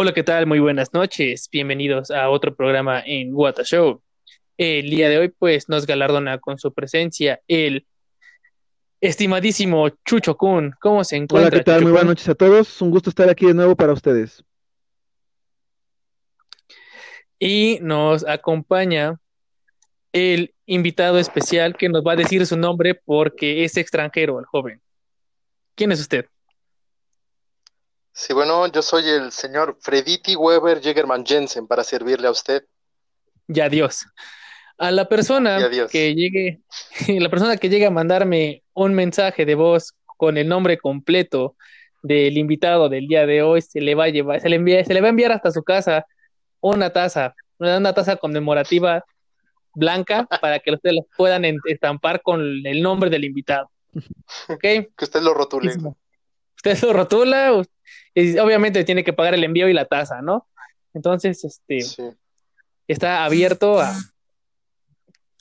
Hola, ¿qué tal? Muy buenas noches. Bienvenidos a otro programa en What Show. El día de hoy, pues, nos galardona con su presencia el estimadísimo Chucho Kun. ¿Cómo se encuentra? Hola, ¿qué tal? Muy buenas noches a todos. Un gusto estar aquí de nuevo para ustedes. Y nos acompaña el invitado especial que nos va a decir su nombre porque es extranjero, el joven. ¿Quién es usted? Sí, bueno, yo soy el señor Frediti Weber Jägerman Jensen para servirle a usted. Ya adiós. A la persona que llegue, la persona que llegue a mandarme un mensaje de voz con el nombre completo del invitado del día de hoy, se le va a llevar, se le envía, se le va a enviar hasta su casa una taza, una taza conmemorativa blanca para que ustedes lo puedan estampar con el nombre del invitado. ¿Ok? Que usted lo rotule. Usted lo rotula, obviamente tiene que pagar el envío y la tasa, ¿no? Entonces, este está abierto a,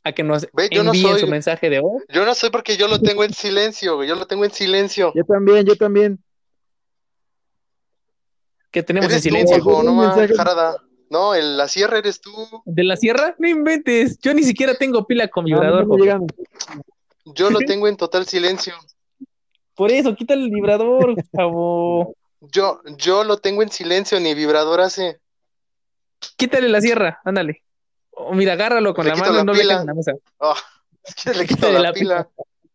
a que nos envíen su mensaje de hoy. Yo no soy porque yo lo tengo en silencio, yo lo tengo en silencio. Yo también, yo también. ¿Qué tenemos en silencio? no, no, el, la sierra eres tú. ¿De la sierra? No inventes. Yo ni siquiera tengo pila con vibrador. yo lo tengo en total silencio. Por eso, quita el vibrador, chavo. Yo, yo lo tengo en silencio, ni vibrador hace. Quítale la sierra, ándale. O mira, agárralo con la mano, no pila. la mesa. Oh, es que le quito la, pila.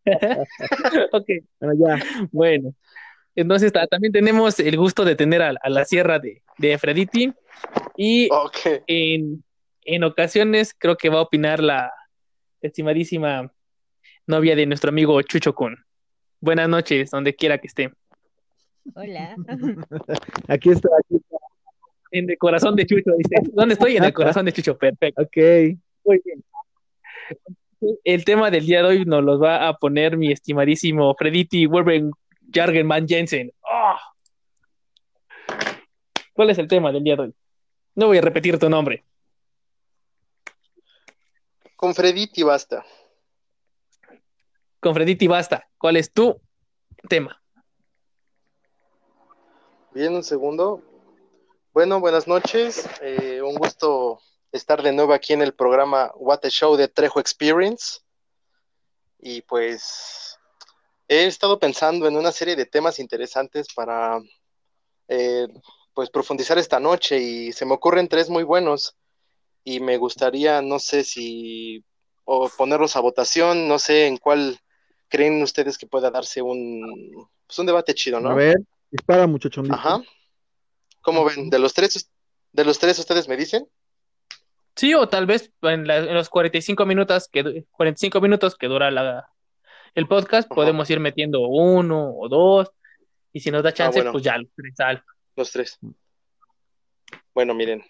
ok, bueno, ya. Bueno, entonces también tenemos el gusto de tener a, la sierra de, de Frediti. Y en, en ocasiones creo que va a opinar la estimadísima novia de nuestro amigo Chucho Kun. Buenas noches, donde quiera que esté. Hola. Aquí está, aquí está. En el corazón de Chucho, dice. ¿Dónde estoy? En el corazón de Chucho, perfecto. Ok. Muy bien. El tema del día de hoy nos lo va a poner mi estimadísimo Frediti Werben Jargenman Jensen. ¡Oh! ¿Cuál es el tema del día de hoy? No voy a repetir tu nombre. Con Frediti basta. Con Frediti basta. ¿Cuál es tu tema? Bien, un segundo. Bueno, buenas noches. Eh, un gusto estar de nuevo aquí en el programa What a Show de Trejo Experience. Y pues he estado pensando en una serie de temas interesantes para eh, pues profundizar esta noche y se me ocurren tres muy buenos y me gustaría, no sé si o ponerlos a votación, no sé en cuál creen ustedes que pueda darse un, pues un debate chido, ¿no? A ver. Dispara, muchacho. Ajá. ¿Cómo ven? ¿De los tres, de los tres ustedes me dicen? Sí, o tal vez en, los 45 minutos que, 45 minutos que dura la, el podcast, podemos ir metiendo uno o dos, y si nos da ah, chance, pues ya los tres. Los tres. Bueno, miren,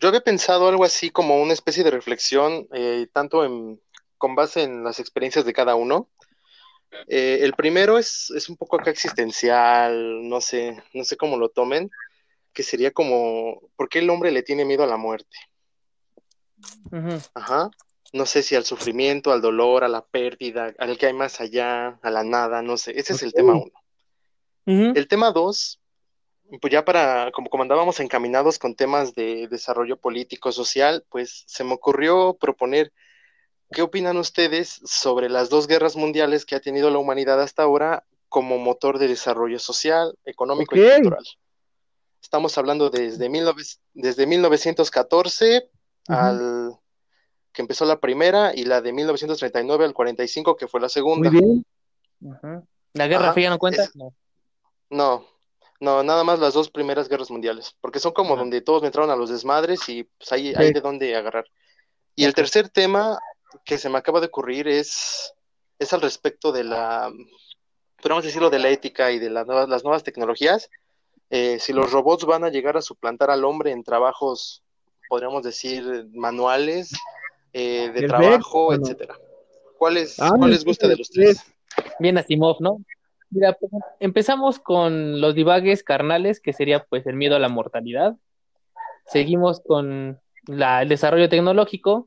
yo había pensado algo así como una especie de reflexión, eh, tanto en, con base en las experiencias de cada uno, eh, el primero es, es, un poco acá existencial, no sé, no sé cómo lo tomen, que sería como, ¿por qué el hombre le tiene miedo a la muerte? Ajá. No sé si al sufrimiento, al dolor, a la pérdida, al que hay más allá, a la nada, no sé. Ese es el tema uno. El tema dos, pues ya para, como, como andábamos encaminados con temas de desarrollo político, social, pues se me ocurrió proponer ¿Qué opinan ustedes sobre las dos guerras mundiales que ha tenido la humanidad hasta ahora como motor de desarrollo social, económico y cultural? Estamos hablando desde, desde 1914 al que empezó la primera y la de 1939 al 45 que fue la segunda. Muy bien. ¿La Guerra Fría no cuenta? no. no. nada más las dos primeras guerras mundiales, porque son como donde todos entraron a los desmadres y pues ahí hay de dónde agarrar. Y el tercer tema que se me acaba de ocurrir es, es al respecto de la, podemos decirlo, de la ética y de las nuevas tecnologías. Eh, si los robots van a llegar a suplantar al hombre en trabajos, podríamos decir, manuales, eh, de trabajo, etcétera. ¿Cuál, es, ah, ¿Cuál les gusta de los tres? Bien Asimov, ¿no? Mira, pues, empezamos con los divagues carnales, que sería pues el miedo a la mortalidad. Seguimos con la, el desarrollo tecnológico,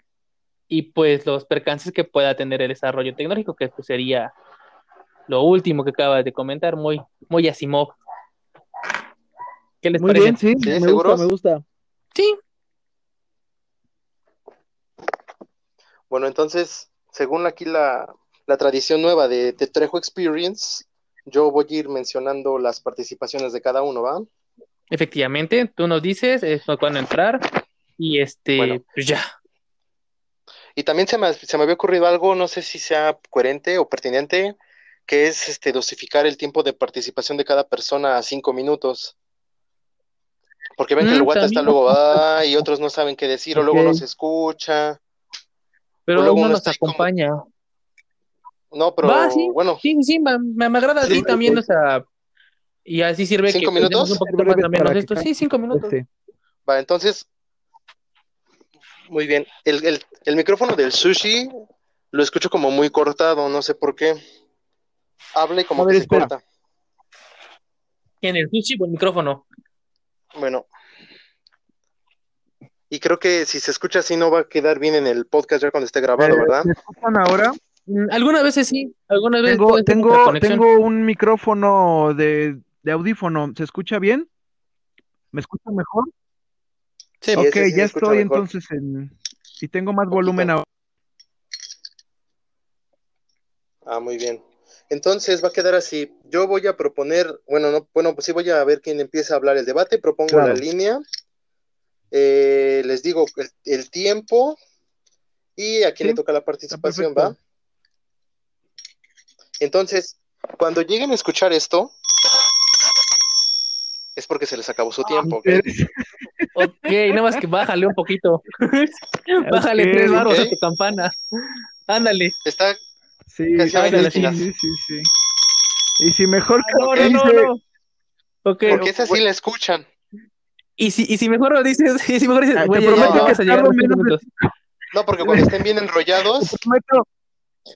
y pues los percances que pueda tener el desarrollo tecnológico, que pues, sería lo último que acabas de comentar, muy, muy Asimov. ¿Qué les Muy parece? bien, sí, me gusta, me gusta. Sí. Bueno, entonces, según aquí la, la tradición nueva de, de, Trejo Experience, yo voy a ir mencionando las participaciones de cada uno, ¿va? Efectivamente, tú nos dices cuándo entrar y este, pues ya. Y también se me, se me había ocurrido algo, no sé si sea coherente o pertinente, que es este dosificar el tiempo de participación de cada persona a cinco minutos. Porque ven que el mm, guata está luego va y otros no saben qué decir o luego no se escucha. Pero luego uno nos acompaña. No, pero bueno. Sí, sí, me, me agrada así también, o sea, y así sirve ¿Cinco minutos? un poquito más menos esto. Sí, cinco minutos. Va, entonces, muy bien. El, el, el, micrófono del sushi lo escucho como muy cortado, no sé por qué. Hable como que se corta. ¿En el sushi o el micrófono? Bueno. Y creo que si se escucha así no va a quedar bien en el podcast ya cuando esté grabado, eh, ¿verdad? ¿Me escuchan ahora? Mm, algunas veces sí, algunas veces. Tengo, tengo, tengo un micrófono de, de, audífono, ¿se escucha bien? ¿Me escucha mejor? Sí, ok, ya estoy entonces en... Y tengo más volumen ahora. Ah, muy bien. Entonces va a quedar así. Yo voy a proponer, bueno, no, bueno, pues sí voy a ver quién empieza a hablar el debate. Propongo la línea. Eh, les digo el, tiempo y a quién le toca la participación, ¿va? Entonces, cuando lleguen a escuchar esto, es porque se les acabó su tiempo, ¿ok? ok, nada más que bájale un poquito. bájale tres baros a tu campana. Ándale. Está Sí, sí, sí, sí, Y si mejor ah, no, no, no, no. Okay. Porque esa sí la escuchan. Y si, y si mejor lo dices, y si mejor dices, ah, te prometo que a minutos. No, porque cuando estén bien enrollados. Te prometo,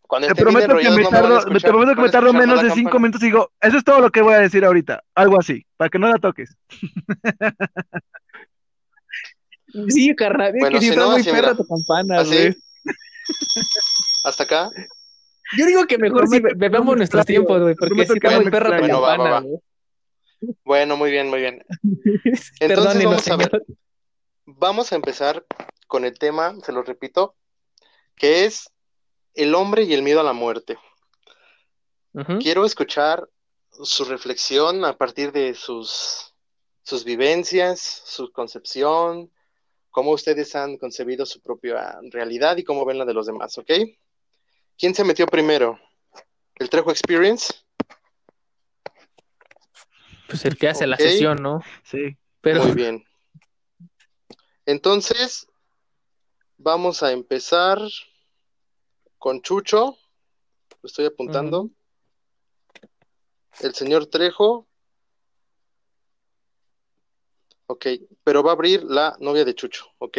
cuando te prometo que me tardo, te prometo que me tardo menos de cinco minutos y digo, eso es todo lo que voy a decir ahorita. Algo así, para que no la toques. Sí, carnal, bueno, que si está muy perra tu campana, güey. ¿Hasta acá? Yo digo que mejor si bebamos nuestros tiempos, güey, porque si está muy perra tu campana, Bueno, muy bien, muy bien. Entonces vamos a ver. Vamos a empezar con el tema, se lo repito, que es el hombre y el miedo a la muerte. Quiero escuchar su reflexión a partir de sus, sus vivencias, su concepción, cómo ustedes han concebido su propia realidad y cómo ven la de los demás, ¿ok? ¿Quién se metió primero? ¿El Trejo Experience? Pues el que hace la sesión, ¿no? Sí. Muy bien. Entonces, vamos a empezar con Chucho, lo estoy apuntando. El señor Trejo. Ok, pero va a abrir la novia de Chucho, ok.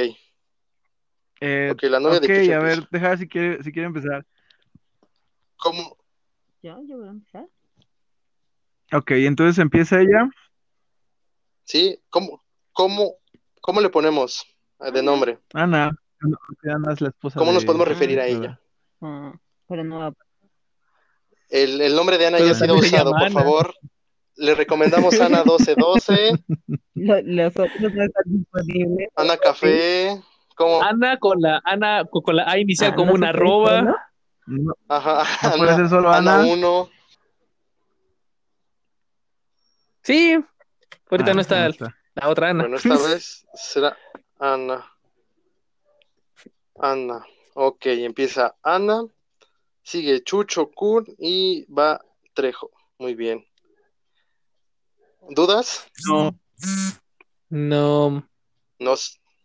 Eh, ok, la novia de Chucho. a ver, deja si quiere, si quiere empezar. ¿Cómo? Yo, yo voy a empezar. Ok, entonces empieza ella. Sí, ¿cómo, cómo, cómo le ponemos de nombre? Ana. Ana es la esposa ¿Cómo nos podemos referir a ella? Ah, pero no el, el, nombre de Ana ya ha sido usado, por favor. Le recomendamos Ana 1212. Los otros no están disponibles. Ana Café. ¿Cómo? Ana con la Ana con la A inicial ah, como una arroba. Ajá. No puede ser solo Ana. Ana 1. Sí. Ahorita ah, no, está la otra Ana. Bueno, esta vez será Ana. Ana. Ok, empieza Ana, sigue Chucho Kun y va Trejo. Muy bien. ¿Dudas? No. No. No,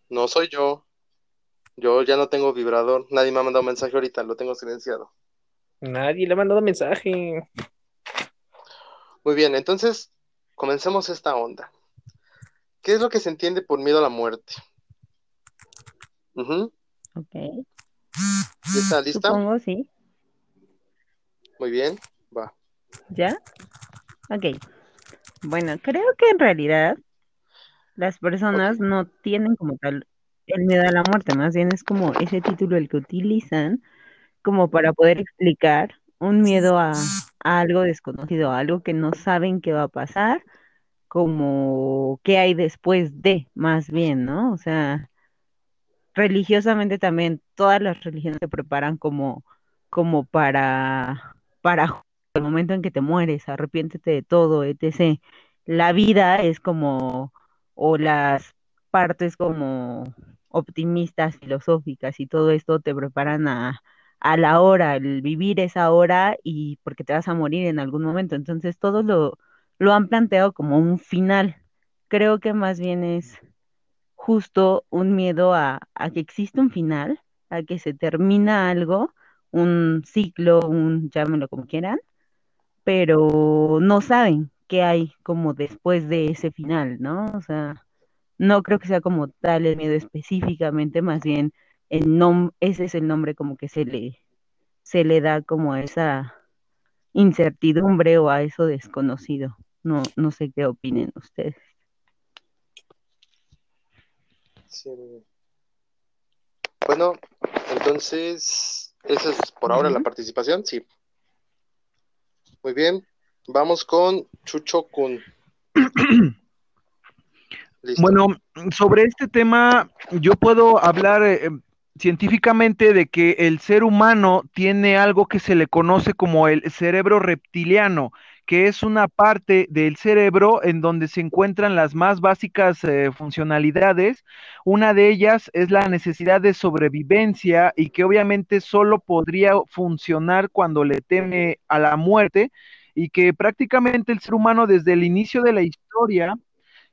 no soy yo. Yo ya no tengo vibrador. Nadie me ha mandado mensaje ahorita, lo tengo silenciado. Nadie le ha mandado mensaje. Muy bien, entonces comencemos esta onda. ¿Qué es lo que se entiende por miedo a la muerte? Ok. ¿Está lista? Supongo, sí. Muy bien, va. ¿Ya? Ok. Bueno, creo que en realidad las personas no tienen como tal el miedo a la muerte, más bien es como ese título el que utilizan como para poder explicar un miedo a, a algo desconocido, a algo que no saben qué va a pasar como qué hay después de, más bien, ¿no? O sea, religiosamente también todas las religiones se preparan como, como para, para el momento en que te mueres, arrepiéntete de todo, etc. La vida es como, o las partes como optimistas, filosóficas y todo esto te preparan a, a la hora, el vivir esa hora y porque te vas a morir en algún momento. Entonces todo lo, lo han planteado como un final. Creo que más bien es justo un miedo a, que existe un final, a que se termina algo, un ciclo, un llámenlo como quieran, pero no saben qué hay como después de ese final, ¿no? O sea, no creo que sea como tal el miedo específicamente, más bien el nom ese es el nombre como que se le, se le da como a esa incertidumbre o a eso desconocido. No, no sé qué opinen ustedes. Bueno, entonces, esa es por ahora la participación, sí. Muy bien, vamos con Chucho Kun. Bueno, sobre este tema yo puedo hablar eh, científicamente de que el ser humano tiene algo que se le conoce como el cerebro reptiliano, que es una parte del cerebro en donde se encuentran las más básicas eh, funcionalidades. Una de ellas es la necesidad de sobrevivencia y que obviamente solo podría funcionar cuando le teme a la muerte y que prácticamente el ser humano desde el inicio de la historia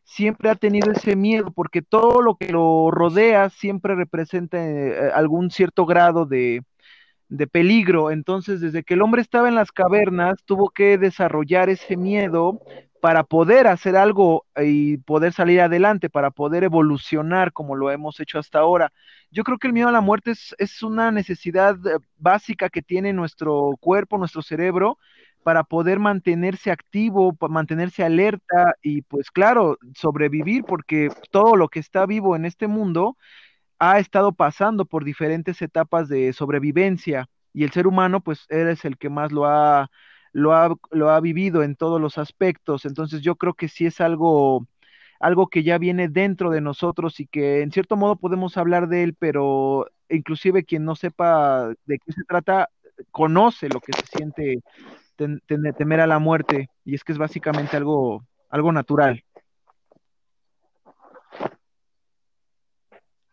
siempre ha tenido ese miedo porque todo lo que lo rodea siempre representa eh, algún cierto grado de, de peligro. Entonces, desde que el hombre estaba en las cavernas, tuvo que desarrollar ese miedo para poder hacer algo y poder salir adelante, para poder evolucionar como lo hemos hecho hasta ahora. Yo creo que el miedo a la muerte es, es una necesidad eh, básica que tiene nuestro cuerpo, nuestro cerebro, para poder mantenerse activo, para mantenerse alerta y pues claro, sobrevivir, porque todo lo que está vivo en este mundo ha estado pasando por diferentes etapas de sobrevivencia y el ser humano pues eres el que más lo ha, lo ha, lo ha vivido en todos los aspectos. Entonces yo creo que sí es algo, algo que ya viene dentro de nosotros y que en cierto modo podemos hablar de él, pero inclusive quien no sepa de qué se trata, conoce lo que se siente temer a la muerte, y es que es básicamente algo, algo natural.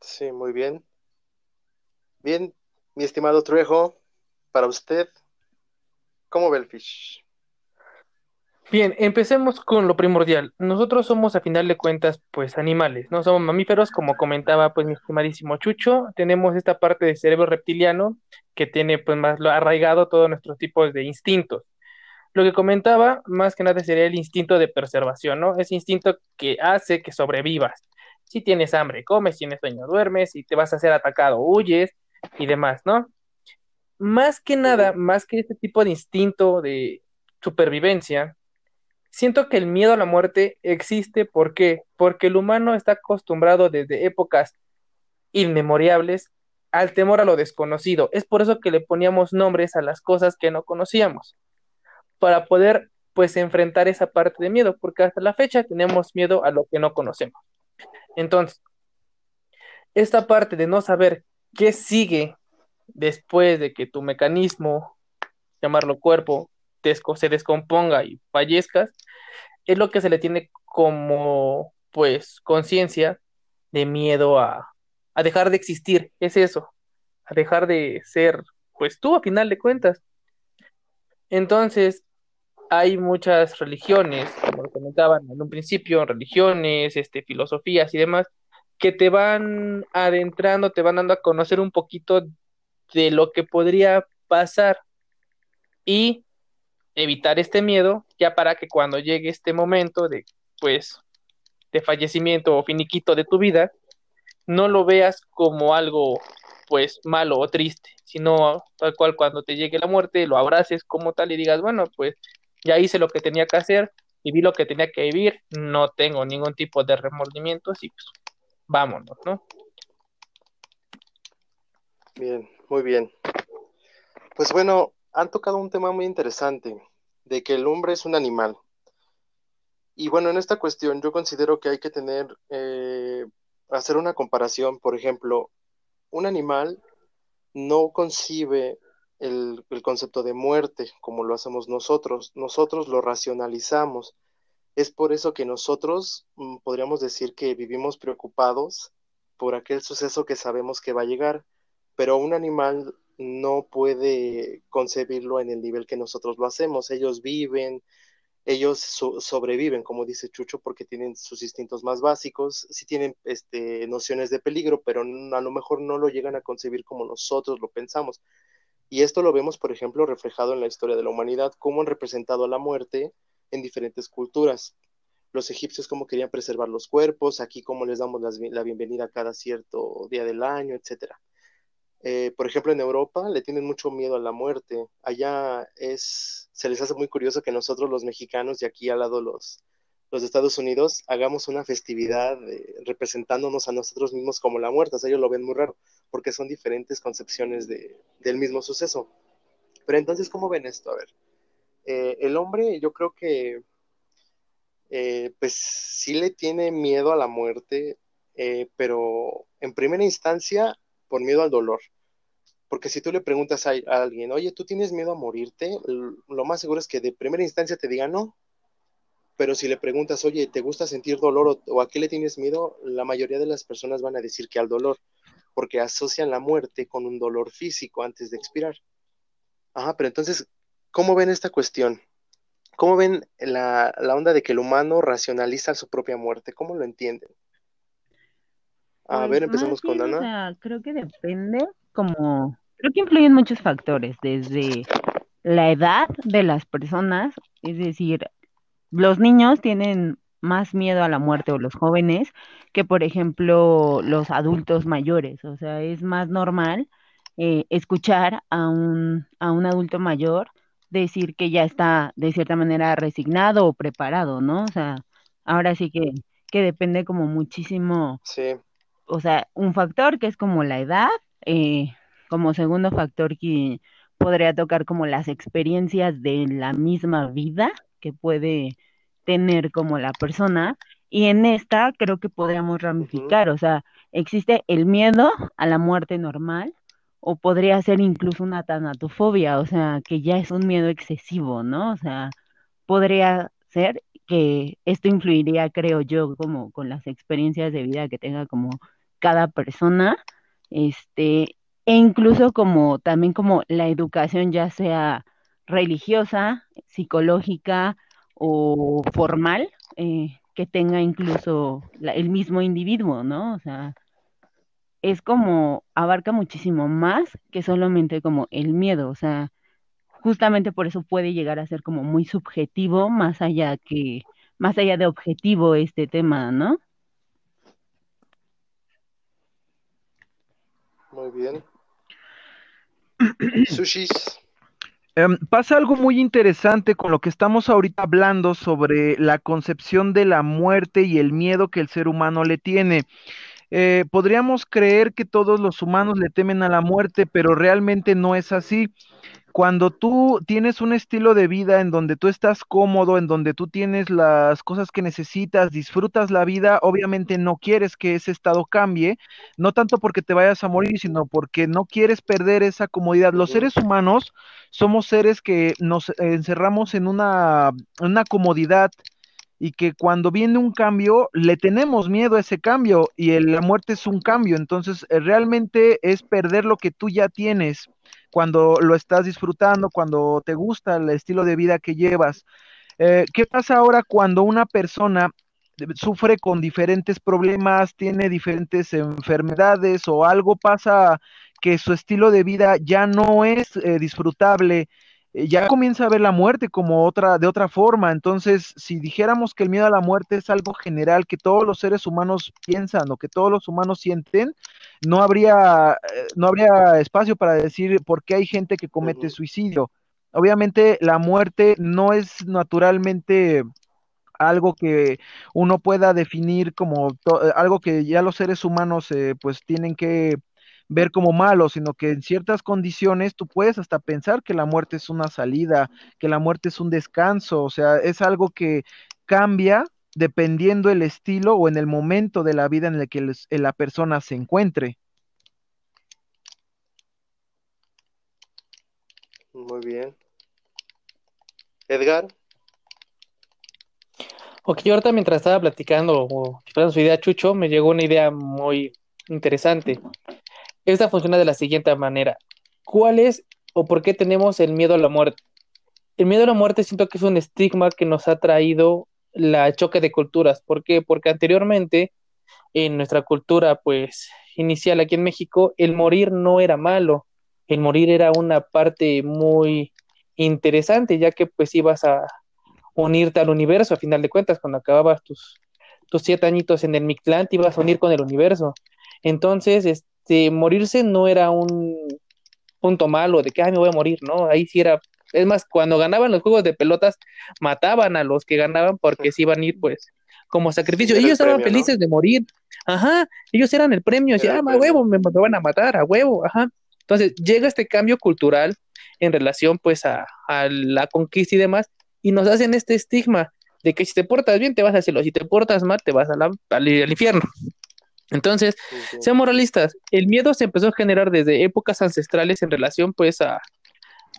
Sí, muy bien. Bien, mi estimado Trejo, para usted, ¿cómo ve el fish? Bien, empecemos con lo primordial. Nosotros somos a final de cuentas, pues animales, no somos mamíferos, como comentaba pues mi estimadísimo Chucho. Tenemos esta parte del cerebro reptiliano que tiene pues más arraigado todos nuestros tipos de instintos. Lo que comentaba, más que nada, sería el instinto de preservación, ¿no? Ese instinto que hace que sobrevivas. Si tienes hambre, comes, si tienes sueño, duermes, si te vas a ser atacado, huyes y demás, ¿no? Más que nada, más que este tipo de instinto de supervivencia, siento que el miedo a la muerte existe, ¿por qué? Porque el humano está acostumbrado desde épocas inmemoriales al temor a lo desconocido. Es por eso que le poníamos nombres a las cosas que no conocíamos para poder pues enfrentar esa parte de miedo, porque hasta la fecha tenemos miedo a lo que no conocemos. Entonces, esta parte de no saber qué sigue después de que tu mecanismo, llamarlo cuerpo, se descomponga y fallezcas, es lo que se le tiene como pues conciencia de miedo a, a dejar de existir, es eso, a dejar de ser pues tú a final de cuentas. Entonces, hay muchas religiones, como lo comentaban en un principio, religiones, este, filosofías y demás, que te van adentrando, te van dando a conocer un poquito de lo que podría pasar y evitar este miedo, ya para que cuando llegue este momento de, pues, de fallecimiento o finiquito de tu vida, no lo veas como algo, pues, malo o triste, sino tal cual cuando te llegue la muerte, lo abraces como tal y digas, bueno, pues, ya hice lo que tenía que hacer, viví lo que tenía que vivir, no tengo ningún tipo de remordimientos y pues vámonos, ¿no? Bien, muy bien. Pues bueno, han tocado un tema muy interesante, de que el hombre es un animal. Y bueno, en esta cuestión yo considero que hay que tener, eh, hacer una comparación, por ejemplo, un animal no concibe el, concepto de muerte como lo hacemos nosotros, nosotros lo racionalizamos. Es por eso que nosotros mm, podríamos decir que vivimos preocupados por aquel suceso que sabemos que va a llegar, pero un animal no puede concebirlo en el nivel que nosotros lo hacemos. Ellos viven, ellos sobreviven, como dice Chucho, porque tienen sus instintos más básicos, sí tienen este, nociones de peligro, pero a lo mejor no lo llegan a concebir como nosotros lo pensamos. Y esto lo vemos, por ejemplo, reflejado en la historia de la humanidad, cómo han representado a la muerte en diferentes culturas. Los egipcios cómo querían preservar los cuerpos, aquí cómo les damos la bienvenida cada cierto día del año, etcétera. Eh, por ejemplo, en Europa le tienen mucho miedo a la muerte. Allá es, se les hace muy curioso que nosotros los mexicanos y aquí al lado los, los Estados Unidos hagamos una festividad representándonos a nosotros mismos como la muerte. O sea, ellos lo ven muy raro porque son diferentes concepciones de, del mismo suceso. Pero entonces, ¿cómo ven esto? A ver, eh, el hombre yo creo que eh, pues sí le tiene miedo a la muerte, pero en primera instancia por miedo al dolor. Porque si tú le preguntas a, alguien, oye, ¿tú tienes miedo a morirte? Lo más seguro es que de primera instancia te diga no. Pero si le preguntas, oye, ¿te gusta sentir dolor o, a qué le tienes miedo? La mayoría de las personas van a decir que al dolor, porque asocian la muerte con un dolor físico antes de expirar. Ajá, pero entonces, ¿cómo ven esta cuestión? ¿Cómo ven la, la onda de que el humano racionaliza su propia muerte? ¿Cómo lo entienden? A pues, ver, empezamos con Ana. creo que depende como, creo que influyen muchos factores, desde la edad de las personas, es decir, los niños tienen más miedo a la muerte o los jóvenes que, por ejemplo, los adultos mayores. O sea, es más normal eh, escuchar a un, a un adulto mayor decir que ya está de cierta manera resignado o preparado, ¿no? O sea, ahora sí que, que depende como muchísimo sí o sea, un factor que es como la edad, eh, como segundo factor que podría tocar como las experiencias de la misma vida que puede tener como la persona. Y en esta creo que podríamos ramificar, o sea, existe el miedo a la muerte normal o podría ser incluso una tanatofobia, o sea, que ya es un miedo excesivo, ¿no? O sea, podría ser que esto influiría, creo yo, como con las experiencias de vida que tenga como cada persona, este, e incluso como también como la educación ya sea religiosa, psicológica o formal, eh, que tenga incluso el mismo individuo, ¿no? O sea, es como, abarca muchísimo más que solamente como el miedo, o sea, justamente por eso puede llegar a ser como muy subjetivo, más allá que, más allá de objetivo este tema, ¿no? Muy bien. Sushis. Em, pasa algo muy interesante con lo que estamos ahorita hablando sobre la concepción de la muerte y el miedo que el ser humano le tiene. Eh, podríamos creer que todos los humanos le temen a la muerte, pero realmente no es así cuando tú tienes un estilo de vida en donde tú estás cómodo, en donde tú tienes las cosas que necesitas, disfrutas la vida, obviamente no quieres que ese estado cambie, no tanto porque te vayas a morir, sino porque no quieres perder esa comodidad. Los seres humanos somos seres que nos encerramos en una, una comodidad y que cuando viene un cambio le tenemos miedo a ese cambio y la muerte es un cambio, entonces eh, realmente es perder lo que tú ya tienes cuando lo estás disfrutando, cuando te gusta el estilo de vida que llevas. Eh, ¿Qué pasa ahora cuando una persona sufre con diferentes problemas, tiene diferentes enfermedades o algo pasa que su estilo de vida ya no es eh, disfrutable? Eh, ya comienza a ver la muerte como otra, de otra forma. Entonces, si dijéramos que el miedo a la muerte es algo general que todos los seres humanos piensan o que todos los humanos sienten, no habría, eh, no habría espacio para decir por qué hay gente que comete suicidio. Obviamente, la muerte no es naturalmente algo que uno pueda definir como eh, algo que ya los seres humanos pues tienen que ver como malo, sino que en ciertas condiciones tú puedes hasta pensar que la muerte es una salida, que la muerte es un descanso, o sea, es algo que cambia dependiendo el estilo o en el momento de la vida en el que la persona se encuentre. Muy bien. Edgar. Ok, ahorita mientras estaba platicando o su idea Chucho, me llegó una idea muy interesante. Esta funciona de la siguiente manera. ¿Cuál es o por qué tenemos el miedo a la muerte? El miedo a la muerte siento que es un estigma que nos ha traído la choque de culturas. ¿Por qué? Porque anteriormente en nuestra cultura pues inicial aquí en México el morir no era malo, el morir era una parte muy interesante ya que pues ibas a unirte al universo a final de cuentas cuando acababas tus, tus siete añitos en el Mictlán te ibas a unir con el universo. Entonces, este, morirse no era un punto malo de que, ay, me voy a morir, ¿no? Ahí sí era es más, cuando ganaban los juegos de pelotas, mataban a los que ganaban porque se iban a ir, pues, como sacrificio. ellos estaban felices de morir. Ajá, ellos eran el premio. Decían, ah, a huevo, me, van a matar, a huevo, ajá. Entonces, llega este cambio cultural en relación, pues, a, la conquista y demás, y nos hacen este estigma de que si te portas bien te vas al cielo, si te portas mal te vas a al, infierno. Entonces, seamos realistas, el miedo se empezó a generar desde épocas ancestrales en relación pues a,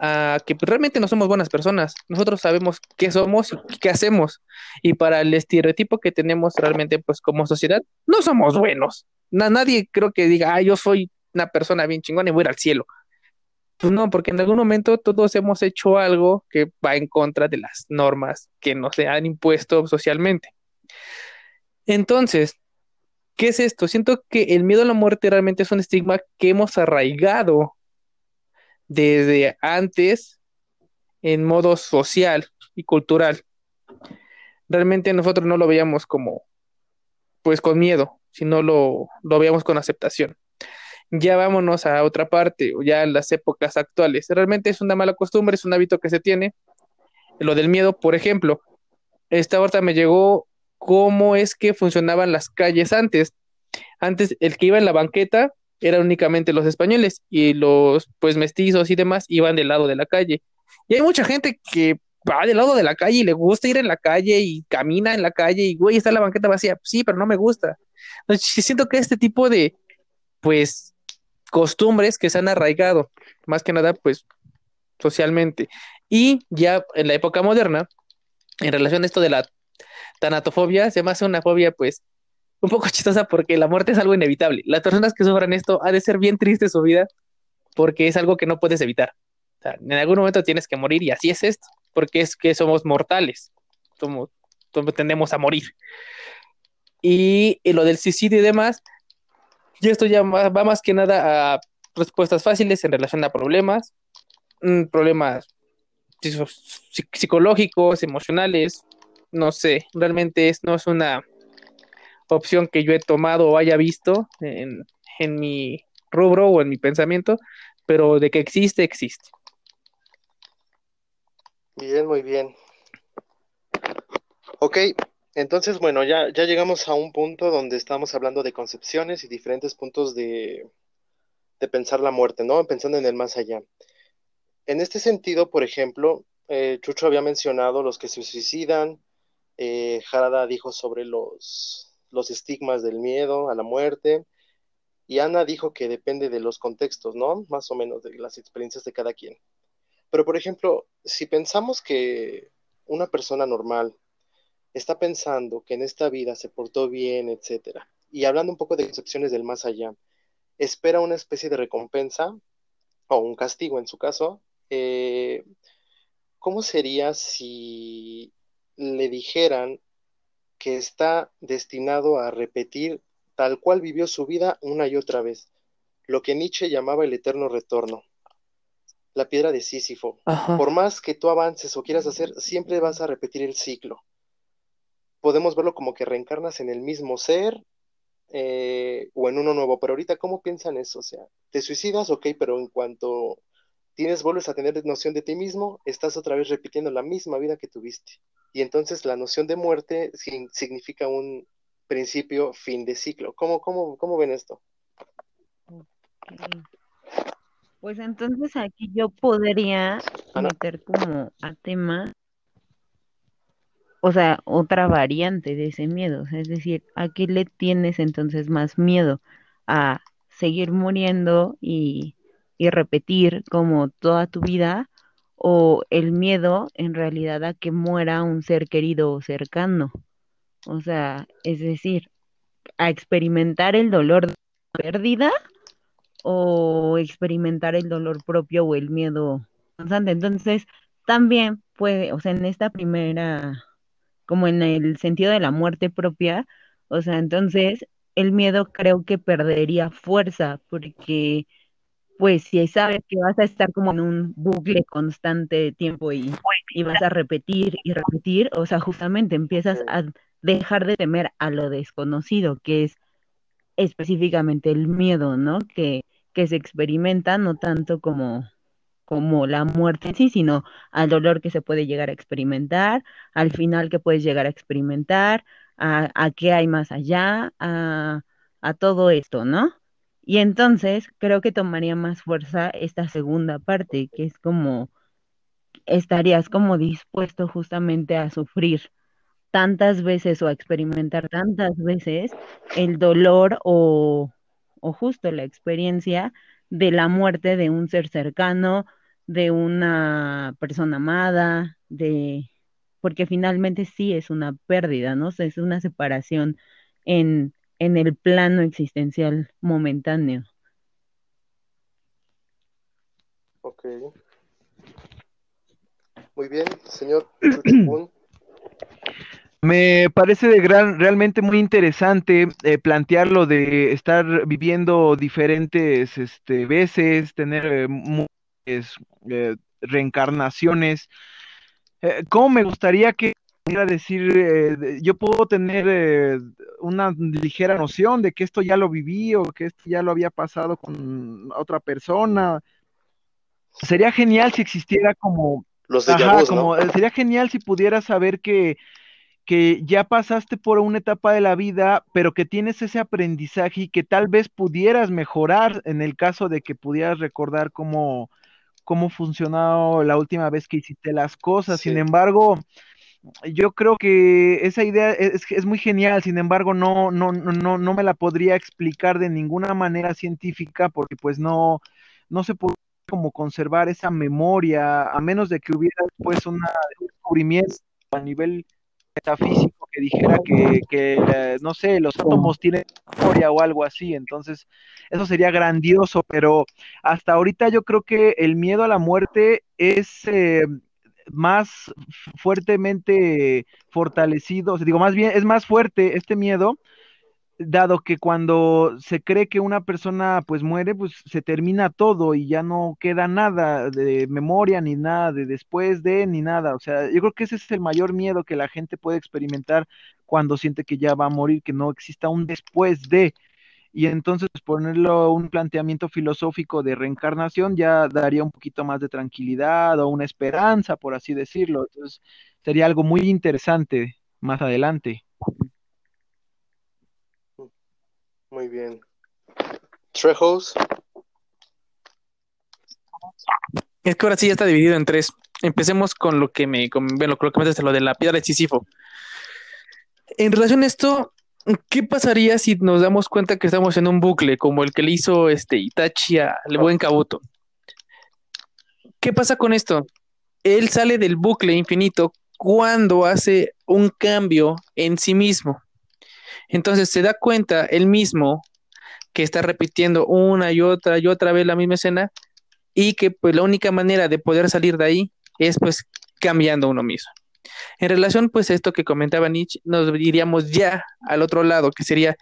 a que realmente no somos buenas personas. Nosotros sabemos qué somos y qué hacemos. Y para el estereotipo que tenemos realmente, pues como sociedad, no somos buenos. nadie creo que diga, ah, yo soy una persona bien chingona y voy a ir al cielo. Pues no, porque en algún momento todos hemos hecho algo que va en contra de las normas que nos han impuesto socialmente. Entonces, ¿qué es esto? Siento que el miedo a la muerte realmente es un estigma que hemos arraigado desde antes en modo social y cultural. Realmente nosotros no lo veíamos como, pues con miedo, sino lo, lo veíamos con aceptación. Ya vámonos a otra parte, ya en las épocas actuales. Realmente es una mala costumbre, es un hábito que se tiene. Lo del miedo, por ejemplo, esta ahorita me llegó cómo es que funcionaban las calles antes. Antes, el que iba en la banqueta eran únicamente los españoles y los pues mestizos y demás iban del lado de la calle. Y hay mucha gente que va del lado de la calle y le gusta ir en la calle y camina en la calle y güey, está la banqueta vacía. Sí, pero no me gusta. Entonces, siento que este tipo de pues costumbres que se han arraigado, más que nada pues socialmente. Y ya en la época moderna, en relación a esto de la tanatofobia, se me hace una fobia pues un poco chistosa porque la muerte es algo inevitable. Las personas que sufran esto ha de ser bien triste su vida porque es algo que no puedes evitar. En algún momento tienes que morir y así es esto, porque es que somos mortales, somos, tendemos a morir. Y, lo del suicidio y demás, y esto ya va más que nada a respuestas fáciles en relación a problemas, mm, problemas psicológicos, emocionales, no sé, realmente es, no es una opción que yo he tomado o haya visto en, en mi rubro o en mi pensamiento, pero de que existe, existe. Bien, muy bien. Ok, entonces, bueno, ya, ya llegamos a un punto donde estamos hablando de concepciones y diferentes puntos de, de pensar la muerte, ¿no? Pensando en el más allá. En este sentido, por ejemplo, eh, Chucho había mencionado los que se suicidan, eh, Jarada dijo sobre los, los estigmas del miedo a la muerte. Y Ana dijo que depende de los contextos, ¿no? Más o menos de las experiencias de cada quien. Pero, por ejemplo, si pensamos que una persona normal está pensando que en esta vida se portó bien, etcétera, y hablando un poco de concepciones del más allá, espera una especie de recompensa o un castigo en su caso, eh, ¿cómo sería si le dijeran que está destinado a repetir tal cual vivió su vida una y otra vez, lo que Nietzsche llamaba el eterno retorno. La piedra de Sísifo. Por más que tú avances o quieras hacer, siempre vas a repetir el ciclo. Podemos verlo como que reencarnas en el mismo ser eh, o en uno nuevo, pero ahorita, ¿cómo piensan eso? O sea, te suicidas, ok, pero en cuanto tienes, vuelves a tener noción de ti mismo, estás otra vez repitiendo la misma vida que tuviste. Y entonces la noción de muerte significa un principio, fin de ciclo. ¿Cómo, cómo, cómo ven esto? Pues entonces aquí yo podría meter como a tema o sea, otra variante de ese miedo. Es decir, ¿a qué le tienes entonces más miedo? ¿A seguir muriendo y, y repetir como toda tu vida? ¿O el miedo en realidad a que muera un ser querido o cercano? O sea, es decir, a experimentar el dolor de pérdida o experimentar el dolor propio o el miedo constante. Entonces, también puede, o sea, en esta primera, como en el sentido de la muerte propia, o sea, entonces el miedo creo que perdería fuerza porque pues si sabes que vas a estar como en un bucle constante de tiempo y, y vas a repetir y repetir, o sea, justamente empiezas a dejar de temer a lo desconocido, que es específicamente el miedo, ¿no? Que, que se experimenta no tanto como, como la muerte en sí, sino al dolor que se puede llegar a experimentar, al final que puedes llegar a experimentar, a, a qué hay más allá, a, a todo esto, ¿no? Y entonces creo que tomaría más fuerza esta segunda parte, que es como estarías como dispuesto justamente a sufrir tantas veces o a experimentar tantas veces el dolor o, o justo la experiencia de la muerte de un ser cercano, de una persona amada, de porque finalmente sí es una pérdida, ¿no? es una separación en, en el plano existencial momentáneo. Ok. Muy bien, señor Me parece de gran, realmente muy interesante eh, plantearlo de estar viviendo diferentes este, veces, tener eh, eh, reencarnaciones. ¿Cómo me gustaría que pudiera decir, yo puedo tener una ligera noción de que esto ya lo viví o que esto ya lo había pasado con otra persona? Sería genial si existiera como... Los de como, Sería genial si pudiera saber que que ya pasaste por una etapa de la vida, pero que tienes ese aprendizaje y que tal vez pudieras mejorar en el caso de que pudieras recordar cómo, cómo funcionó la última vez que hiciste las cosas. Sin embargo, yo creo que esa idea es, es, muy genial, sin embargo, no, no, no, no me la podría explicar de ninguna manera científica porque pues no, no se puede como conservar esa memoria, a menos de que hubiera después un descubrimiento a nivel metafísico que dijera que, que eh, no sé, los átomos tienen memoria o algo así, entonces eso sería grandioso, pero hasta ahorita yo creo que el miedo a la muerte es eh, más fuertemente fortalecido, o sea, digo, más bien es más fuerte este miedo dado que cuando se cree que una persona pues muere, pues se termina todo y ya no queda nada de memoria ni nada de después de ni nada. O sea, yo creo que ese es el mayor miedo que la gente puede experimentar cuando siente que ya va a morir, que no exista un después de. Y entonces pues, ponerlo un planteamiento filosófico de reencarnación ya daría un poquito más de tranquilidad o una esperanza, por así decirlo. Entonces sería algo muy interesante más adelante. Muy bien. Trejos. Es que ahora sí ya está dividido en tres. Empecemos con lo que me, con, bueno, lo que me lo de la piedra de Sísifo. En relación a esto, ¿qué pasaría si nos damos cuenta que estamos en un bucle como el que le hizo este Itachi al buen Kabuto? ¿Qué pasa con esto? Él sale del bucle infinito cuando hace un cambio en sí mismo. Entonces se da cuenta él mismo que está repitiendo una y otra y otra vez la misma escena y que pues la única manera de poder salir de ahí es pues cambiando uno mismo. En relación pues a esto que comentaba Nietzsche, nos iríamos ya al otro lado, que sería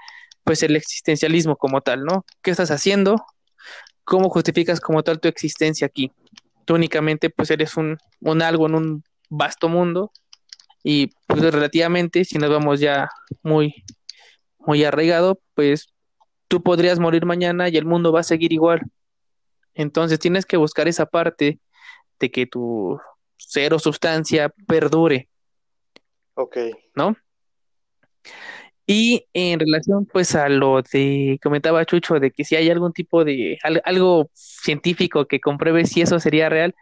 pues el existencialismo como tal, ¿no? ¿Qué estás haciendo? ¿Cómo justificas como tal tu existencia aquí? Tú únicamente pues eres un, un algo en un vasto mundo y pues relativamente, si nos vamos ya muy muy arraigado, pues tú podrías morir mañana y el mundo va a seguir igual. Entonces tienes que buscar esa parte de que tu ser o sustancia perdure. Ok. ¿No? Y en relación pues a lo de comentaba Chucho de que si hay algún tipo de algo científico que compruebe si eso sería real,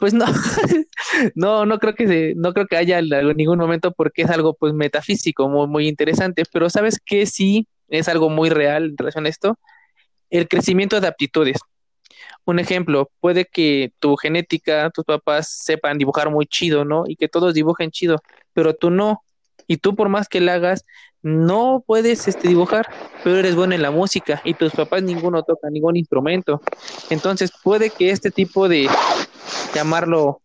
Pues no, no, no creo que se, no creo que haya en ningún momento porque es algo pues metafísico, muy, muy interesante, pero sabes que sí es algo muy real en relación a esto, el crecimiento de aptitudes. Un ejemplo, puede que tu genética, tus papás sepan dibujar muy chido, ¿no? Y que todos dibujen chido, pero tú no. Y tú por más que la hagas, no puedes este, dibujar, pero eres bueno en la música y tus papás ninguno toca ningún instrumento. Entonces puede que este tipo de, llamarlo,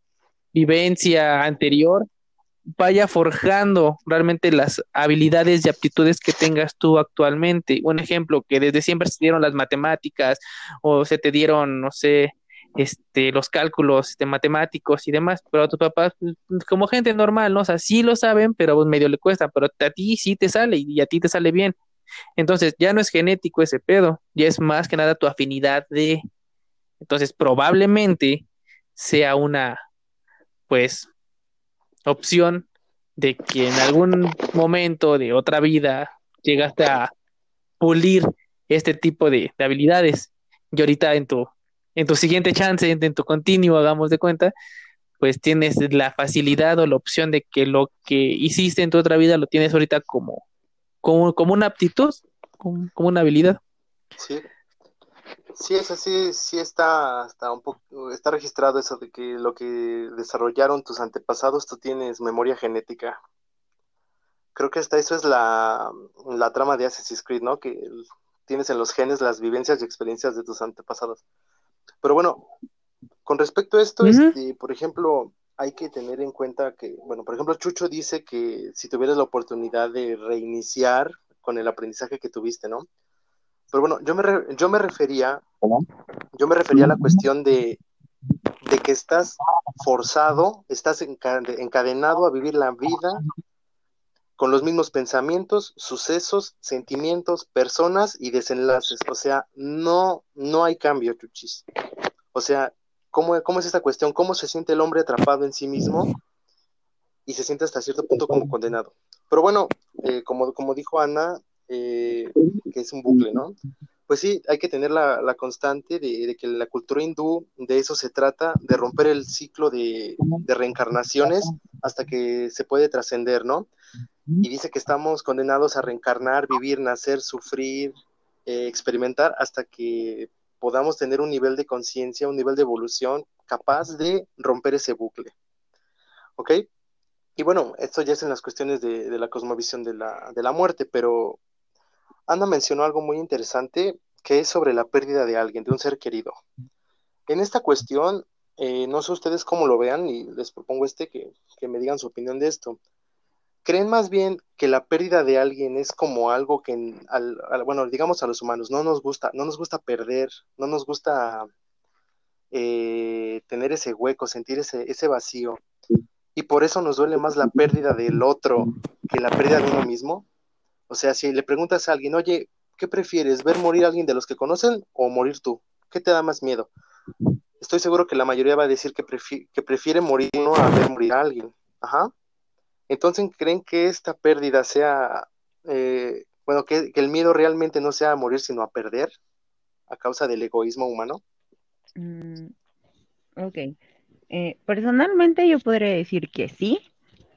vivencia anterior, vaya forjando realmente las habilidades y aptitudes que tengas tú actualmente. Un ejemplo, que desde siempre se dieron las matemáticas o se te dieron, no sé, este, los cálculos este, matemáticos y demás, pero a tus papás, pues, como gente normal, ¿no? O sea, sí lo saben, pero vos medio le cuesta, pero a ti sí te sale y a ti te sale bien. Entonces, ya no es genético ese pedo, ya es más que nada tu afinidad de... Entonces, probablemente sea una, pues, opción de que en algún momento de otra vida llegaste a pulir este tipo de, de habilidades y ahorita en tu en tu siguiente chance, en, tu continuo, hagamos de cuenta, pues tienes la facilidad o la opción de que lo que hiciste en tu otra vida lo tienes ahorita como, como, como una aptitud, como, una habilidad. Sí. Sí, es así, sí está, está un poco, está registrado eso de que lo que desarrollaron tus antepasados, tú tienes memoria genética. Creo que hasta eso es la, la trama de Assassin's Creed, ¿no? Que tienes en los genes las vivencias y experiencias de tus antepasados. Pero bueno, con respecto a esto, este, por ejemplo, hay que tener en cuenta que, bueno, por ejemplo, Chucho dice que si tuvieras la oportunidad de reiniciar con el aprendizaje que tuviste, ¿no? Pero bueno, yo me, yo me refería, yo me refería a la cuestión de, de que estás forzado, estás encadenado a vivir la vida con los mismos pensamientos, sucesos, sentimientos, personas y desenlaces. O sea, no, no hay cambio, chuchis. O sea, ¿cómo, ¿cómo es esta cuestión? ¿Cómo se siente el hombre atrapado en sí mismo y se siente hasta cierto punto como condenado? Pero bueno, eh, como, como dijo Ana, eh, que es un bucle, ¿no? Pues sí, hay que tener la, la constante de, de, que la cultura hindú, de eso se trata, de romper el ciclo de, de reencarnaciones hasta que se puede trascender, ¿no? y dice que estamos condenados a reencarnar, vivir, nacer, sufrir, eh, experimentar hasta que podamos tener un nivel de conciencia, un nivel de evolución capaz de romper ese bucle. ¿Ok? Y bueno, esto ya es en las cuestiones de, la cosmovisión de la, de la, muerte, pero Ana mencionó algo muy interesante que es sobre la pérdida de alguien, de un ser querido. En esta cuestión, eh, no sé ustedes cómo lo vean y les propongo este que, que me digan su opinión de esto. ¿Creen más bien que la pérdida de alguien es como algo que, al, bueno, digamos a los humanos, no nos gusta, no nos gusta perder, no nos gusta eh, tener ese hueco, sentir ese, ese vacío? Y por eso nos duele más la pérdida del otro que la pérdida de uno mismo. O sea, si le preguntas a alguien, oye, ¿qué prefieres? ¿Ver morir a alguien de los que conocen o morir tú? ¿Qué te da más miedo? Estoy seguro que la mayoría va a decir que, que prefiere morir a ver morir a alguien. Ajá. Entonces, ¿creen que esta pérdida sea, eh, bueno, que, el miedo realmente no sea a morir, sino a perder a causa del egoísmo humano? Mm, ok. Eh, personalmente yo podría decir que sí,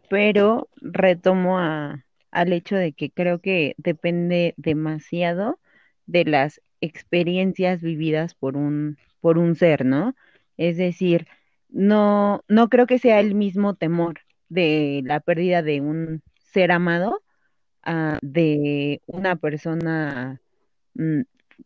pero retomo a, al hecho de que creo que depende demasiado de las experiencias vividas por un, por un ser, ¿no? Es decir, no, no creo que sea el mismo temor de la pérdida de un ser amado de una persona mm,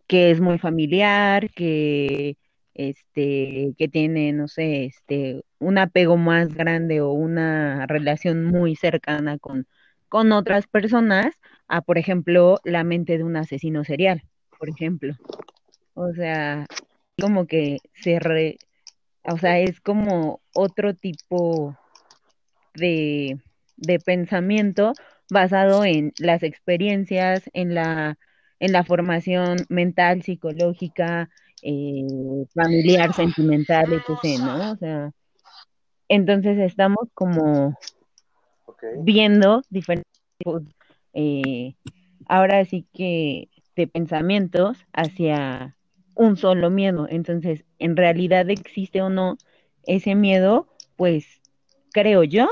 que es muy familiar, que este, que tiene, no sé, este, un apego más grande o una relación muy cercana con, con otras personas, a por ejemplo, la mente de un asesino serial, por ejemplo. O sea, como que se re, o sea, es como otro tipo de, pensamiento basado en las experiencias, en la, en la formación mental, psicológica, eh, familiar, sentimental, etc., ¿no? O sea, entonces estamos como viendo diferentes eh, ahora sí que de pensamientos hacia un solo miedo. Entonces, en realidad existe o no ese miedo, pues creo yo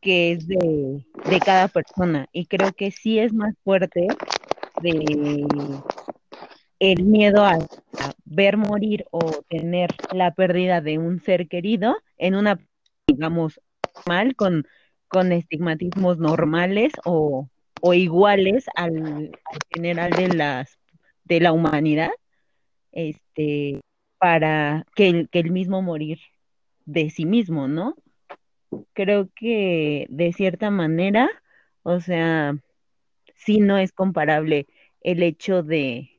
que es de, de cada persona. Y creo que sí es más fuerte de el miedo a, ver morir o tener la pérdida de un ser querido en una, digamos, mal con, con estigmatismos normales o, o iguales al, general de las de la humanidad, este, para que el, que el mismo morir de sí mismo, ¿no? Creo que de cierta manera, o sea, sí no es comparable el hecho de,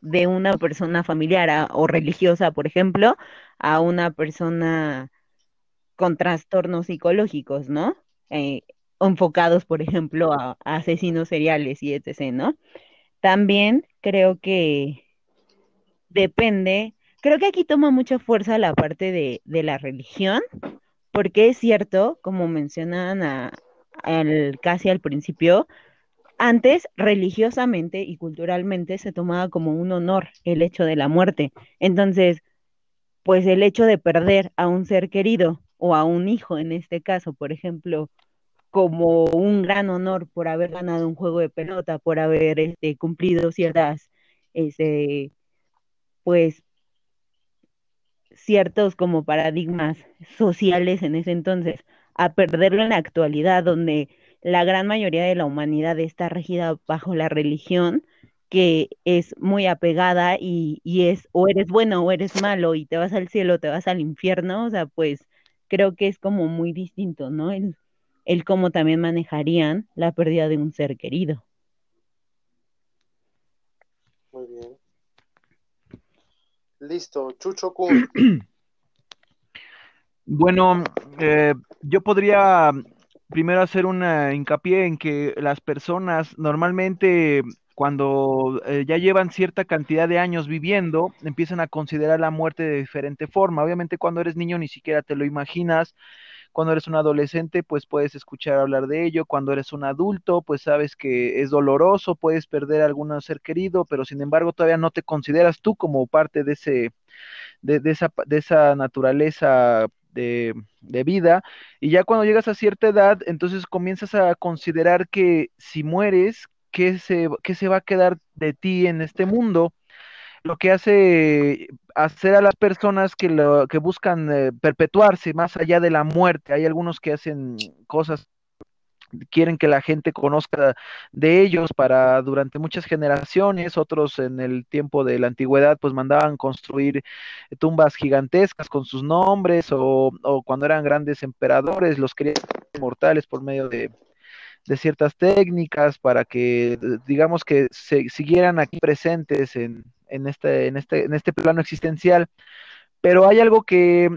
de una persona familiar o religiosa, por ejemplo, a una persona con trastornos psicológicos, ¿no? Eh, enfocados, por ejemplo, a, asesinos seriales y etc., ¿no? También creo que depende, creo que aquí toma mucha fuerza la parte de, de la religión, porque es cierto, como mencionaban casi al principio, antes, religiosamente y culturalmente, se tomaba como un honor el hecho de la muerte. Entonces, pues el hecho de perder a un ser querido o a un hijo, en este caso, por ejemplo, como un gran honor por haber ganado un juego de pelota, por haber este, cumplido ciertas, este, pues, ciertos como paradigmas sociales en ese entonces, a perderlo en la actualidad, donde la gran mayoría de la humanidad está regida bajo la religión, que es muy apegada y, es o eres bueno o eres malo y te vas al cielo, te vas al infierno, o sea, pues creo que es como muy distinto, ¿no? El, el cómo también manejarían la pérdida de un ser querido. Muy bien. Listo, Chucho Bueno, eh, yo podría primero hacer una hincapié en que las personas normalmente cuando eh, ya llevan cierta cantidad de años viviendo, empiezan a considerar la muerte de diferente forma. Obviamente cuando eres niño ni siquiera te lo imaginas. Cuando eres un adolescente, pues puedes escuchar hablar de ello. Cuando eres un adulto, pues sabes que es doloroso, puedes perder a algún ser querido, pero sin embargo todavía no te consideras tú como parte de ese, de, de esa, de esa naturaleza de, vida, y ya cuando llegas a cierta edad, entonces comienzas a considerar que si mueres, ¿qué se, qué se va a quedar de ti en este mundo? Lo que hace hacer a las personas que, lo, que buscan eh, perpetuarse más allá de la muerte. Hay algunos que hacen cosas quieren que la gente conozca de ellos para durante muchas generaciones, otros en el tiempo de la antigüedad pues mandaban construir tumbas gigantescas con sus nombres o, cuando eran grandes emperadores los querían inmortales por medio de, de ciertas técnicas para que digamos que se siguieran aquí presentes en, en, este, en, este, en este plano existencial. Pero hay algo que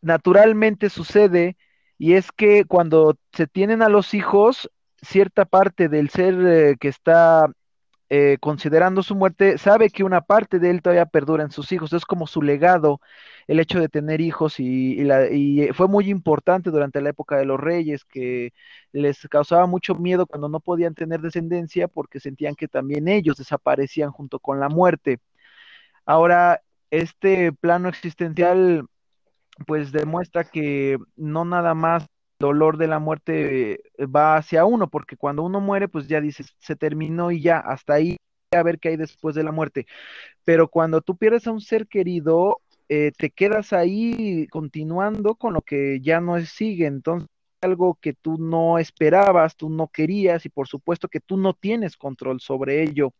naturalmente sucede y es que cuando se tienen a los hijos, cierta parte del ser eh, que está eh, considerando su muerte sabe que una parte de él todavía perdura en sus hijos, es como su legado el hecho de tener hijos y, y, fue muy importante durante la época de los reyes que les causaba mucho miedo cuando no podían tener descendencia porque sentían que también ellos desaparecían junto con la muerte. Ahora, este plano existencial pues demuestra que no nada más dolor de la muerte eh, va hacia uno, porque cuando uno muere, pues ya dices, se terminó y ya, hasta ahí a ver qué hay después de la muerte. Pero cuando tú pierdes a un ser querido, eh, te quedas ahí continuando con lo que ya no sigue. Entonces, algo que tú no esperabas, tú no querías y por supuesto que tú no tienes control sobre ello.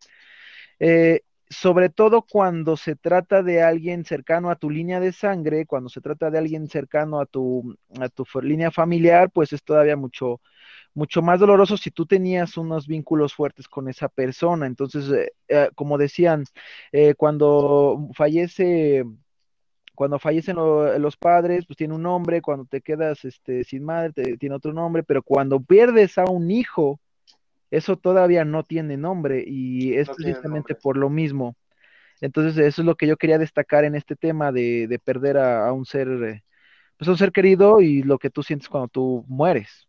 Eh, sobre todo cuando se trata de alguien cercano a tu línea de sangre, cuando se trata de alguien cercano a tu, a tu línea familiar, pues es todavía mucho, mucho más doloroso si tú tenías unos vínculos fuertes con esa persona. Entonces, eh, eh, como decían, eh, cuando fallece cuando fallecen los padres, pues tiene un nombre, cuando te quedas este, sin madre, tiene otro nombre, pero cuando pierdes a un hijo, eso todavía no tiene nombre y es precisamente por lo mismo. Entonces, eso es lo que yo quería destacar en este tema de, perder a, un ser, eh, pues un ser querido y lo que tú sientes cuando tú mueres.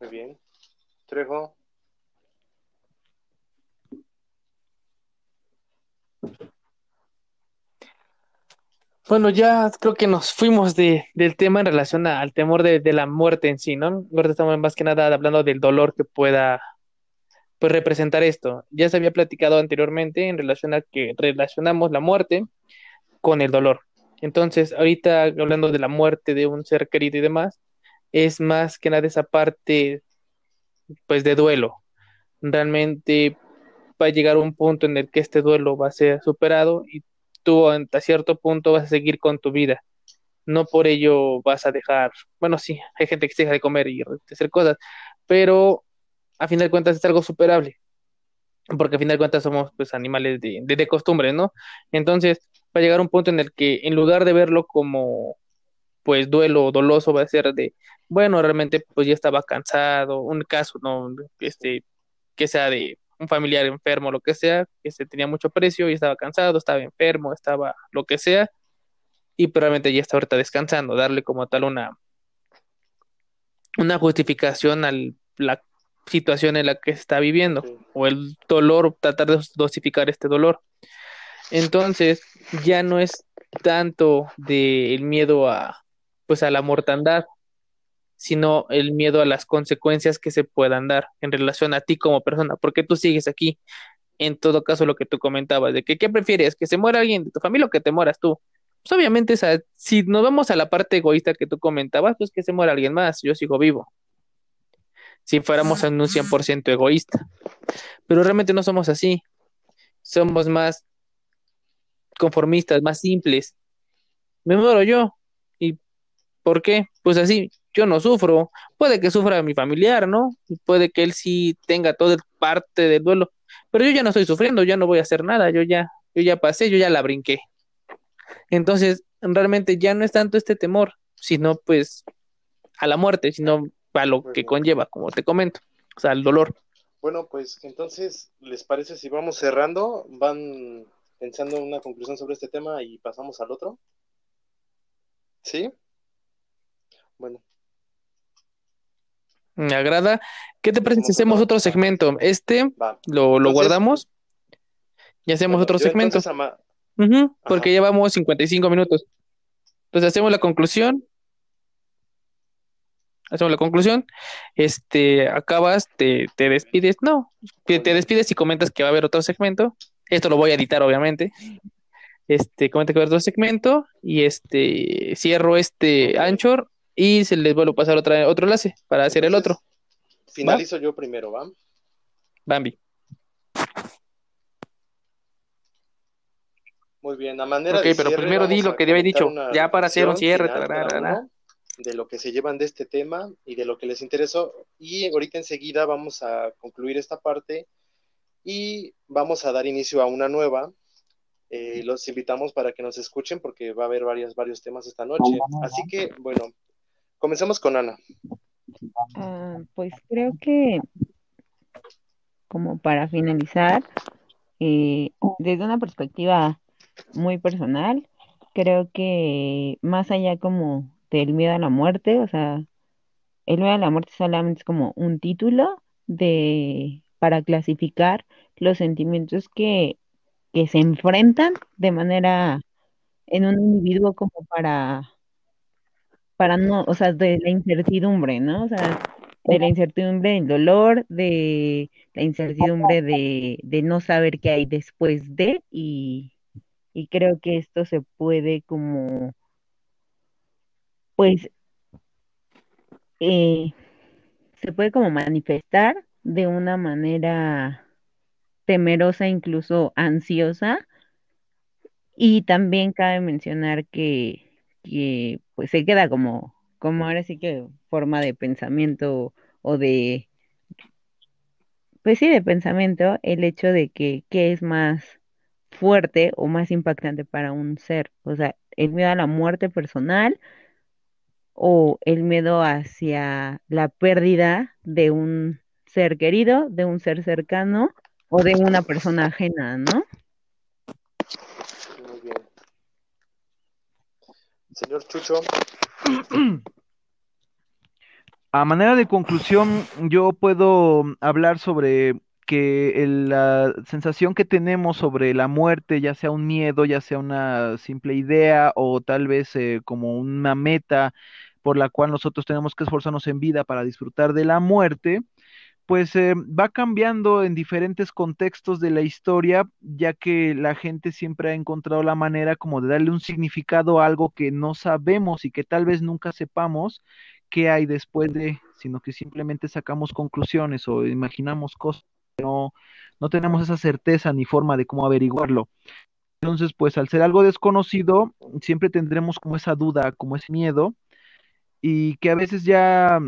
Muy bien. Trejo. Bueno, ya creo que nos fuimos de, del tema en relación al temor de, la muerte en sí, ¿no? Ahora estamos más que nada hablando del dolor que pueda pues, representar esto. Ya se había platicado anteriormente en relación a que relacionamos la muerte con el dolor. Entonces, ahorita hablando de la muerte de un ser querido y demás, es más que nada esa parte pues de duelo. Realmente va a llegar un punto en el que este duelo va a ser superado y tú hasta cierto punto vas a seguir con tu vida. No por ello vas a dejar, bueno, sí, hay gente que se deja de comer y hacer cosas, pero a fin de cuentas es algo superable, porque a fin de cuentas somos pues animales de, de, de costumbre, ¿no? Entonces va a llegar un punto en el que en lugar de verlo como pues duelo doloso va a ser de bueno realmente pues ya estaba cansado un caso no este que sea de un familiar enfermo lo que sea que se tenía mucho precio y estaba cansado estaba enfermo estaba lo que sea y probablemente ya está ahorita descansando darle como tal una una justificación a la situación en la que se está viviendo o el dolor tratar de dosificar este dolor. Entonces ya no es tanto del miedo a pues a la mortandad, sino el miedo a las consecuencias que se puedan dar en relación a ti como persona, porque tú sigues aquí. En todo caso, lo que tú comentabas, de que qué prefieres, que se muera alguien de tu familia o que te mueras tú. Pues obviamente, si nos vamos a la parte egoísta que tú comentabas, pues que se muera alguien más, yo sigo vivo. Si fuéramos en un 100% egoísta. Pero realmente no somos así. Somos más conformistas, más simples. Me muero yo, ¿Por qué? Pues así, yo no sufro. Puede que sufra mi familiar, ¿no? Puede que él sí tenga toda parte del duelo, pero yo ya no estoy sufriendo, ya no voy a hacer nada, yo ya, yo ya pasé, yo ya la brinqué. Entonces, realmente ya no es tanto este temor, sino pues a la muerte, sino a lo que conlleva, como te comento, o sea, al dolor. Bueno, pues entonces, ¿les parece si vamos cerrando? ¿Van pensando en una conclusión sobre este tema y pasamos al otro? ¿Sí? Bueno. Me agrada. ¿Qué te parece si hacemos otro segmento? Este lo, lo guardamos y hacemos otro segmento. porque llevamos 55 minutos. Entonces hacemos la conclusión. Hacemos la conclusión. Este, acabas, te, te despides. No, te, te despides y comentas que va a haber otro segmento. Esto lo voy a editar, obviamente. Este, comenta que va a haber otro segmento. Y este, cierro este Anchor y se les vuelve a pasar otra, otro enlace para hacer el otro. Finalizo yo primero, ¿va? Bambi. Muy bien, a manera Ok, pero primero di lo que había dicho, ya para hacer un cierre. de lo que se llevan de este tema y de lo que les interesó. Y ahorita enseguida vamos a concluir esta parte y vamos a dar inicio a una nueva. Eh, los invitamos para que nos escuchen porque va a haber varios, varios temas esta noche. Así que, bueno, Comencemos con Ana. Ah, pues creo que, como para finalizar, eh, desde una perspectiva muy personal, creo que más allá como del miedo a la muerte, o sea, el miedo a la muerte solamente es como un título de para clasificar los sentimientos que, que se enfrentan de manera en un individuo como para para no, o sea, de la incertidumbre, ¿no? O sea, de la incertidumbre del dolor, de la incertidumbre de, no saber qué hay después de, y, creo que esto se puede como, pues, eh, se puede como manifestar de una manera temerosa, incluso ansiosa, y también cabe mencionar que pues se queda como, como ahora sí que forma de pensamiento o de, pues sí, de pensamiento, el hecho de que qué es más fuerte o más impactante para un ser, o sea, el miedo a la muerte personal o el miedo hacia la pérdida de un ser querido, de un ser cercano o de una persona ajena, ¿no? Señor Chucho. A manera de conclusión, yo puedo hablar sobre que la sensación que tenemos sobre la muerte, ya sea un miedo, ya sea una simple idea o tal vez eh, como una meta por la cual nosotros tenemos que esforzarnos en vida para disfrutar de la muerte, pues eh, va cambiando en diferentes contextos de la historia, ya que la gente siempre ha encontrado la manera como de darle un significado a algo que no sabemos y que tal vez nunca sepamos qué hay después de, sino que simplemente sacamos conclusiones o imaginamos cosas, no, no tenemos esa certeza ni forma de cómo averiguarlo. Entonces, pues al ser algo desconocido, siempre tendremos como esa duda, como ese miedo, y que a veces ya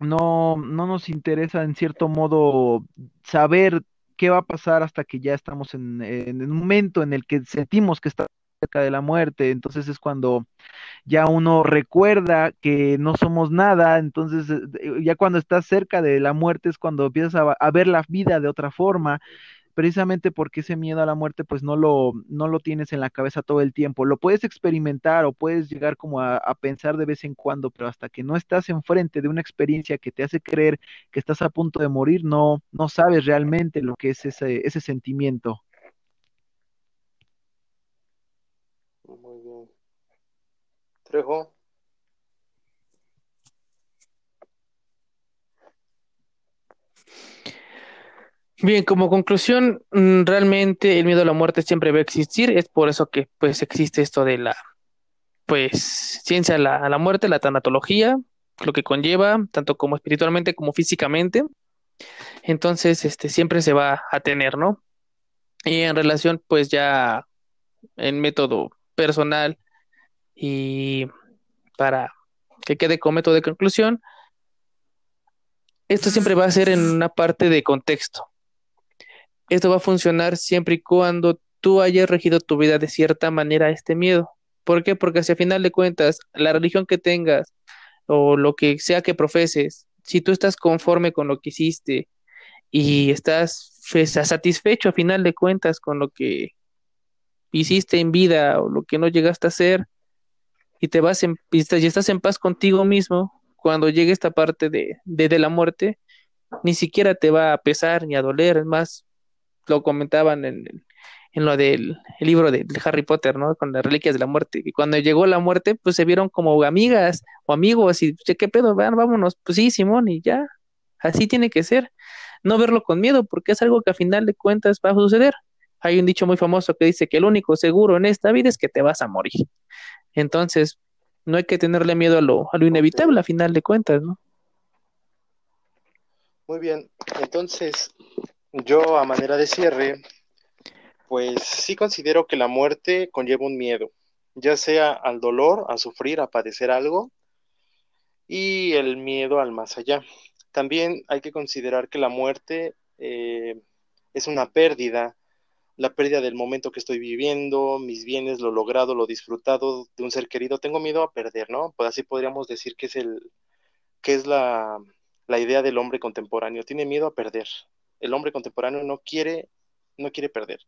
no, no nos interesa en cierto modo saber qué va a pasar hasta que ya estamos en, en, un momento en el que sentimos que está cerca de la muerte, entonces es cuando ya uno recuerda que no somos nada, entonces eh, ya cuando estás cerca de la muerte es cuando empiezas a ver la vida de otra forma, precisamente porque ese miedo a la muerte pues no lo, no lo tienes en la cabeza todo el tiempo. Lo puedes experimentar o puedes llegar como a, pensar de vez en cuando, pero hasta que no estás enfrente de una experiencia que te hace creer que estás a punto de morir, no, no sabes realmente lo que es ese, ese sentimiento. Muy bien. Trejo. Bien, como conclusión, mm, realmente el miedo a la muerte siempre va a existir, es por eso que pues existe esto de la pues ciencia a la, muerte, la tanatología, lo que conlleva, tanto como espiritualmente como físicamente. Entonces, este siempre se va a tener, ¿no? Y en relación, pues ya en método personal y para que quede como método de conclusión, esto siempre va a ser en una parte de contexto. Esto va a funcionar siempre y cuando tú hayas regido tu vida de cierta manera a este miedo. ¿Por qué? Porque si a final de cuentas, la religión que tengas o lo que sea que profeses, si tú estás conforme con lo que hiciste y estás satisfecho a final de cuentas con lo que hiciste en vida o lo que no llegaste a hacer y te vas en, y estás en paz contigo mismo, cuando llegue esta parte de, de, de la muerte, ni siquiera te va a pesar ni a doler, es más, lo comentaban en, en lo del libro de, Harry Potter, ¿no? Con las reliquias de la muerte. Y cuando llegó la muerte, pues se vieron como amigas o amigos y, ¿qué pedo? Vean, vámonos. Pues sí, Simón, y ya. Así tiene que ser. No verlo con miedo, porque es algo que a final de cuentas va a suceder. Hay un dicho muy famoso que dice que el único seguro en esta vida es que te vas a morir. Entonces, no hay que tenerle miedo a lo, a lo inevitable a final de cuentas, ¿no? Muy bien, entonces yo, a manera de cierre, pues sí considero que la muerte conlleva un miedo, ya sea al dolor, a sufrir, a padecer algo, y el miedo al más allá. También hay que considerar que la muerte eh, es una pérdida, la pérdida del momento que estoy viviendo, mis bienes, lo logrado, lo disfrutado de un ser querido. Tengo miedo a perder, ¿no? Pues así podríamos decir que es el, que es la, la idea del hombre contemporáneo. Tiene miedo a perder, el hombre contemporáneo no quiere, no quiere perder.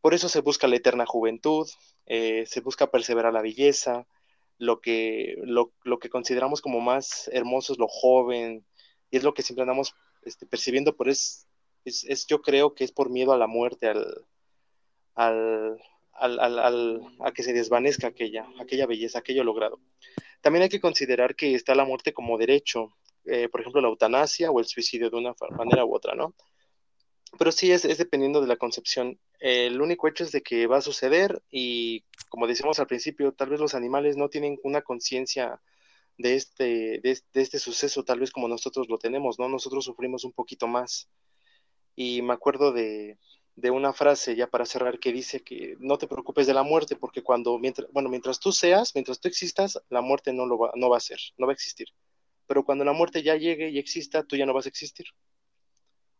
Por eso se busca la eterna juventud, eh, se busca perseverar la belleza, lo que, lo, que consideramos como más hermoso es lo joven, y es lo que siempre andamos este, percibiendo, por es, es, yo creo que es por miedo a la muerte, al, al, al, a que se desvanezca aquella, aquella belleza, aquello logrado. También hay que considerar que está la muerte como derecho, eh, por ejemplo, la eutanasia o el suicidio de una manera u otra, ¿no? Pero sí es, dependiendo de la concepción. el único hecho es de que va a suceder y como decíamos al principio, tal vez los animales no tienen una conciencia de este, de, este suceso, tal vez como nosotros lo tenemos, ¿no? Nosotros sufrimos un poquito más. Y me acuerdo de, de una frase ya para cerrar que dice que no te preocupes de la muerte porque cuando mientras bueno mientras tú seas mientras tú existas la muerte no lo va no va a ser no va a existir pero cuando la muerte ya llegue y exista tú ya no vas a existir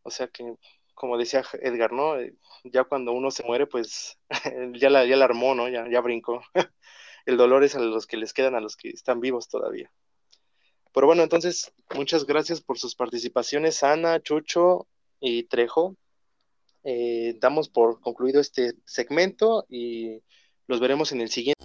o sea que como decía Edgar, ¿no? Eh, ya cuando uno se muere, pues ya la, ya la armó, ¿no? Ya, ya brincó. El dolor es a los que les quedan, a los que están vivos todavía. Pero bueno, entonces, muchas gracias por sus participaciones, Ana, Chucho y Trejo. Eh, damos por concluido este segmento y los veremos en el siguiente.